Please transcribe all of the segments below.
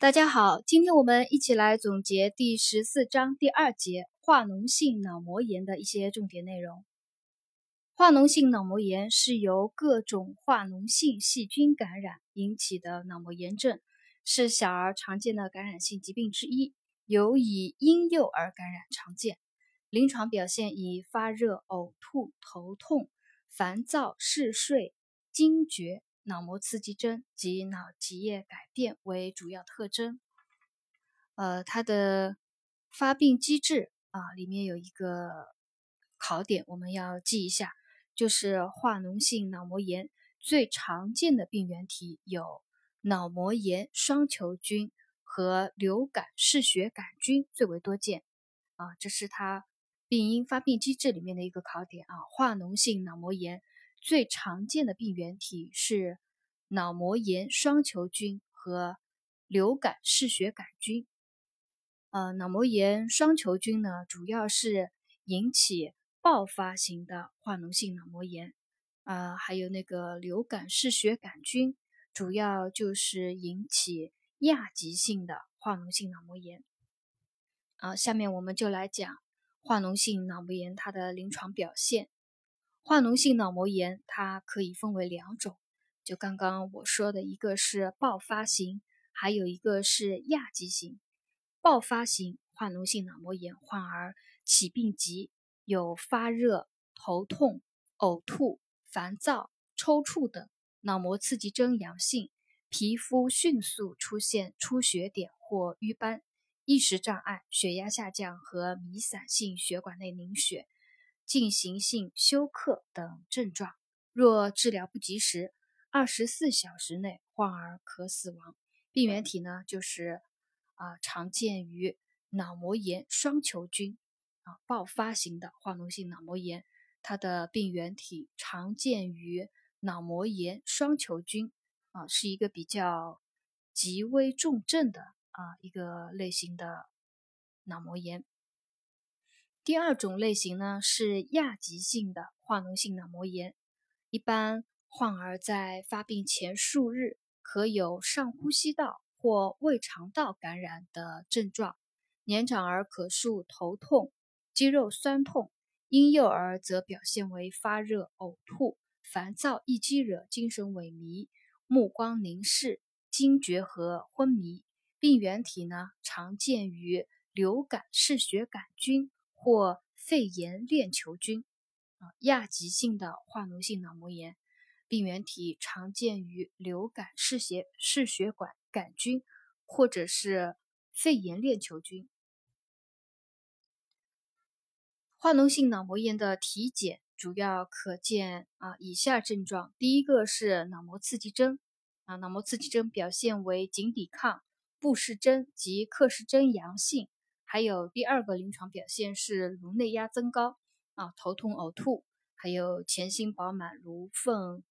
大家好，今天我们一起来总结第十四章第二节化脓性脑膜炎的一些重点内容。化脓性脑膜炎是由各种化脓性细菌感染引起的脑膜炎症，是小儿常见的感染性疾病之一，尤以婴幼儿感染常见。临床表现以发热、呕吐、头痛、烦躁、嗜睡、惊厥。脑膜刺激征及脑脊液改变为主要特征。呃，它的发病机制啊，里面有一个考点，我们要记一下，就是化脓性脑膜炎最常见的病原体有脑膜炎双球菌和流感嗜血杆菌最为多见。啊，这是它病因发病机制里面的一个考点啊。化脓性脑膜炎。最常见的病原体是脑膜炎双球菌和流感嗜血杆菌。呃，脑膜炎双球菌呢，主要是引起爆发型的化脓性脑膜炎。啊，还有那个流感嗜血杆菌，主要就是引起亚急性的化脓性脑膜炎。啊，下面我们就来讲化脓性脑膜炎它的临床表现。化脓性脑膜炎，它可以分为两种，就刚刚我说的一个是爆发型，还有一个是亚急型。爆发型化脓性脑膜炎患儿起病急，有发热、头痛、呕吐、烦躁、抽搐等，脑膜刺激征阳性，皮肤迅速出现出血点或瘀斑，意识障碍、血压下降和弥散性血管内凝血。进行性休克等症状，若治疗不及时，二十四小时内患儿可死亡。病原体呢，就是啊，常见于脑膜炎双球菌啊，爆发型的化脓性脑膜炎，它的病原体常见于脑膜炎双球菌啊，是一个比较极危重症的啊一个类型的脑膜炎。第二种类型呢是亚急性的化脓性脑膜炎，一般患儿在发病前数日可有上呼吸道或胃肠道感染的症状，年长儿可述头痛、肌肉酸痛，婴幼儿则表现为发热、呕吐、烦躁、易激惹、精神萎靡、目光凝视、惊厥和昏迷。病原体呢常见于流感嗜血杆菌。或肺炎链球菌，啊，亚急性的化脓性脑膜炎，病原体常见于流感嗜血嗜血管杆菌，或者是肺炎链球菌。化脓性脑膜炎的体检主要可见啊以下症状：第一个是脑膜刺激征，啊，脑膜刺激征表现为颈抵抗、布氏征及克氏征阳性。还有第二个临床表现是颅内压增高啊，头痛呕吐，还有前心饱满、颅缝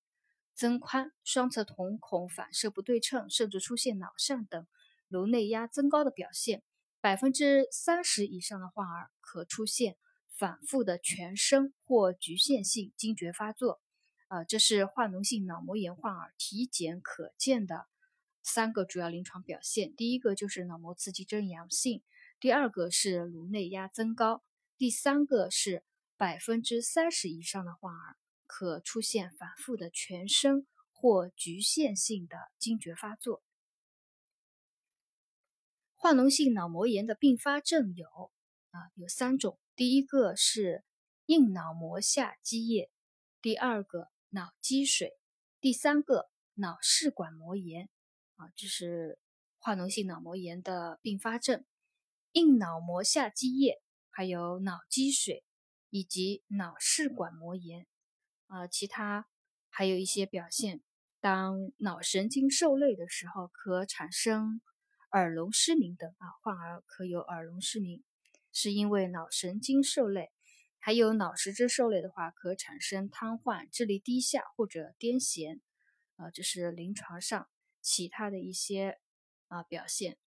增宽、双侧瞳孔反射不对称，甚至出现脑疝等颅内压增高的表现。百分之三十以上的患儿可出现反复的全身或局限性惊厥发作。啊，这是化脓性脑膜炎患儿体检可见的三个主要临床表现。第一个就是脑膜刺激征阳性。第二个是颅内压增高，第三个是百分之三十以上的患儿可出现反复的全身或局限性的惊厥发作。化脓性脑膜炎的并发症有啊有三种，第一个是硬脑膜下积液，第二个脑积水，第三个脑室管膜炎啊，这是化脓性脑膜炎的并发症。硬脑膜下积液，还有脑积水以及脑室管膜炎，啊，其他还有一些表现。当脑神经受累的时候，可产生耳聋失明等啊，患儿可有耳聋失明，是因为脑神经受累。还有脑实质受累的话，可产生瘫痪、智力低下或者癫痫，啊，这是临床上其他的一些啊表现。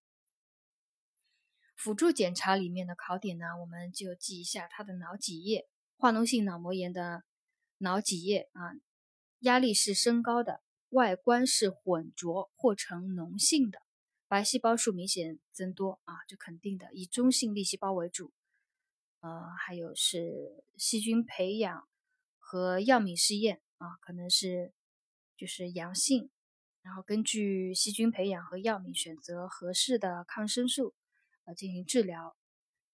辅助检查里面的考点呢，我们就记一下它的脑脊液。化脓性脑膜炎的脑脊液啊，压力是升高的，外观是浑浊或呈脓性的，白细胞数明显增多啊，这肯定的，以中性粒细胞为主。呃，还有是细菌培养和药敏试验啊，可能是就是阳性，然后根据细菌培养和药敏选择合适的抗生素进行治疗。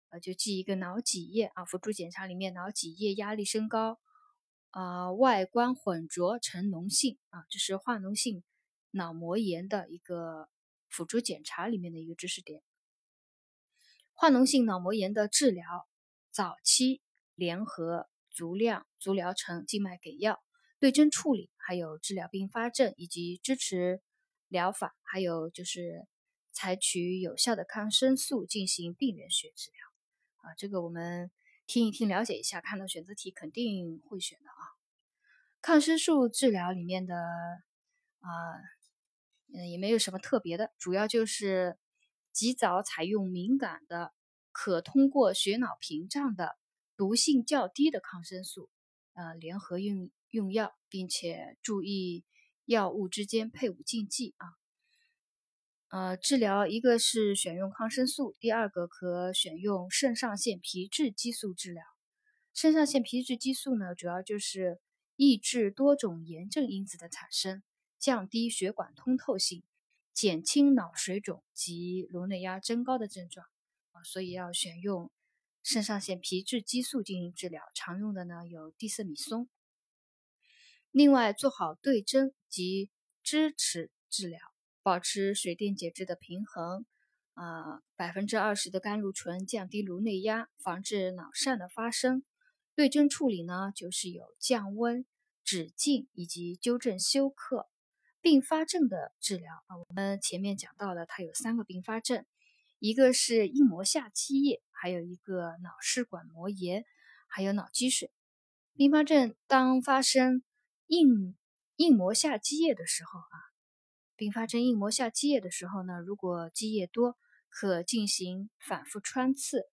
呃，就记一个脑脊液啊，辅助检查里面脑脊液压力升高，啊，外观混浊呈脓性啊，这是化脓性脑膜炎的一个辅助检查里面的一个知识点。化脓性脑膜炎的治疗，早期联合足量足疗程静脉给药，对症处理，还有治疗并发症以及支持疗法，还有就是采取有效的抗生素进行病原学治疗。啊，这个我们听一听，了解一下，看到选择题肯定会选的啊。抗生素治疗里面的啊，嗯，也没有什么特别的，主要就是及早采用敏感的、可通过血脑屏障的、毒性较低的抗生素，呃，联合用用药，并且注意药物之间配伍禁忌啊。呃，治疗一个是选用抗生素，第二个可选用肾上腺皮质激素治疗。肾上腺皮质激素呢，主要就是抑制多种炎症因子的产生，降低血管通透性，减轻脑水肿及颅内压增高的症状啊，所以要选用肾上腺皮质激素进行治疗。常用的呢有地塞米松。另外，做好对症及支持治疗。保持水电解质的平衡，啊，百分之二十的甘露醇降低颅内压，防治脑疝的发生。对症处理呢，就是有降温、止痉以及纠正休克。并发症的治疗啊，我们前面讲到了，它有三个并发症，一个是硬膜下积液，还有一个脑室管膜炎，还有脑积水。并发症当发生硬硬膜下积液的时候啊。并发症硬膜下积液的时候呢，如果积液多，可进行反复穿刺，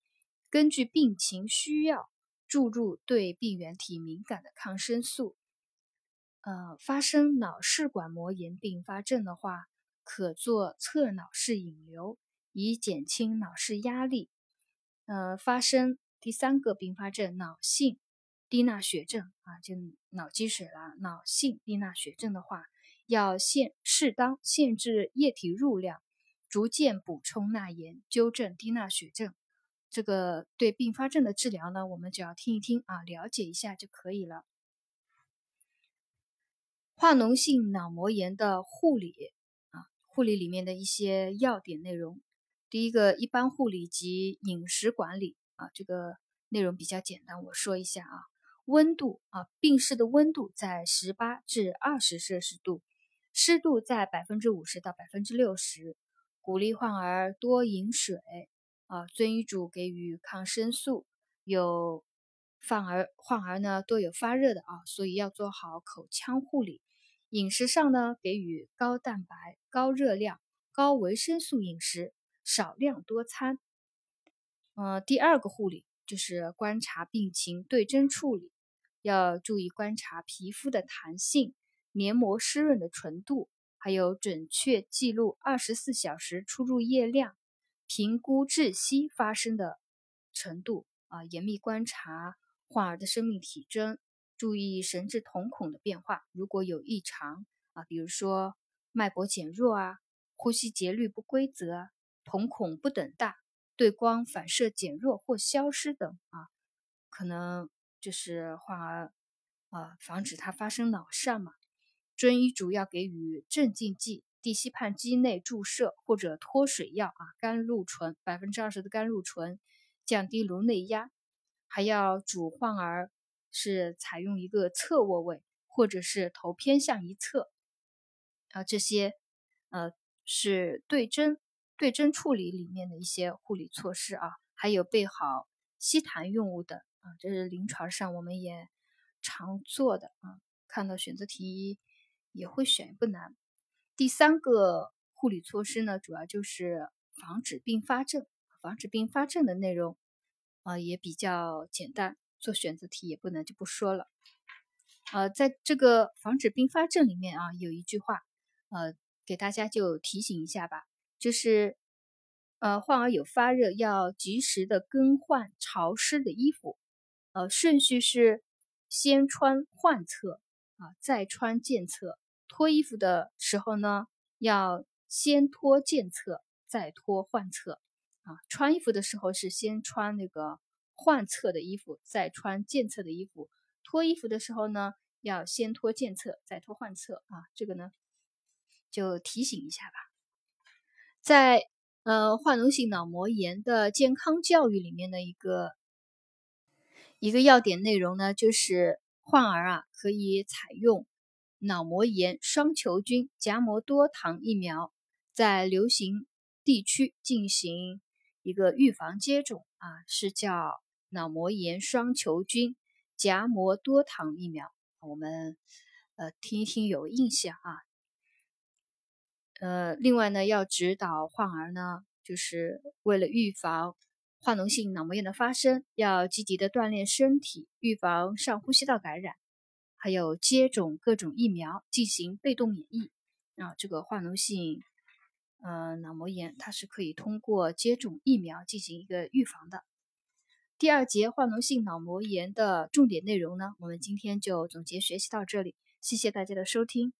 根据病情需要注入对病原体敏感的抗生素。呃，发生脑室管膜炎并发症的话，可做侧脑室引流，以减轻脑室压力。呃，发生第三个并发症脑性低钠血症啊，就脑积水了，脑性低钠血症的话。要限适当限制液体入量，逐渐补充钠盐，纠正低钠血症。这个对并发症的治疗呢，我们只要听一听啊，了解一下就可以了。化脓性脑膜炎的护理啊，护理里面的一些要点内容。第一个，一般护理及饮食管理啊，这个内容比较简单，我说一下啊。温度啊，病室的温度在十八至二十摄氏度。湿度在百分之五十到百分之六十，鼓励患儿多饮水啊，遵医嘱给予抗生素。有患儿患儿呢多有发热的啊，所以要做好口腔护理。饮食上呢，给予高蛋白、高热量、高维生素饮食，少量多餐。呃，第二个护理就是观察病情，对症处理，要注意观察皮肤的弹性。黏膜湿润的纯度，还有准确记录二十四小时出入液量，评估窒息发生的程度啊，严密观察患儿的生命体征，注意神志瞳孔的变化。如果有异常啊，比如说脉搏减弱啊，呼吸节律不规则，瞳孔不等大，对光反射减弱或消失等啊，可能就是患儿啊，防止它发生脑疝嘛。遵医嘱要给予镇静剂、地西泮肌内注射或者脱水药啊，甘露醇百分之二十的甘露醇，降低颅内压。还要主患儿是采用一个侧卧位，或者是头偏向一侧啊。这些呃是对症对症处理里面的一些护理措施啊。还有备好吸痰用物等啊，这是临床上我们也常做的啊。看到选择题。也会选不难。第三个护理措施呢，主要就是防止并发症。防止并发症的内容啊也比较简单，做选择题也不难就不说了。呃，在这个防止并发症里面啊，有一句话，呃，给大家就提醒一下吧，就是呃患儿有发热，要及时的更换潮湿的衣服。呃，顺序是先穿患侧啊，再穿健侧。脱衣服的时候呢，要先脱健侧，再脱患侧。啊，穿衣服的时候是先穿那个患侧的衣服，再穿健侧的衣服。脱衣服的时候呢，要先脱健侧，再脱患侧。啊，这个呢，就提醒一下吧。在呃化脓性脑膜炎的健康教育里面的一个。一个要点内容呢，就是患儿啊可以采用脑膜炎双球菌荚膜多糖疫苗，在流行地区进行一个预防接种啊，是叫脑膜炎双球菌荚膜多糖疫苗。我们呃听一听有印象啊。呃，另外呢，要指导患儿呢，就是为了预防。化脓性脑膜炎的发生，要积极的锻炼身体，预防上呼吸道感染，还有接种各种疫苗，进行被动免疫。啊，这个化脓性呃脑膜炎，它是可以通过接种疫苗进行一个预防的。第二节化脓性脑膜炎的重点内容呢，我们今天就总结学习到这里，谢谢大家的收听。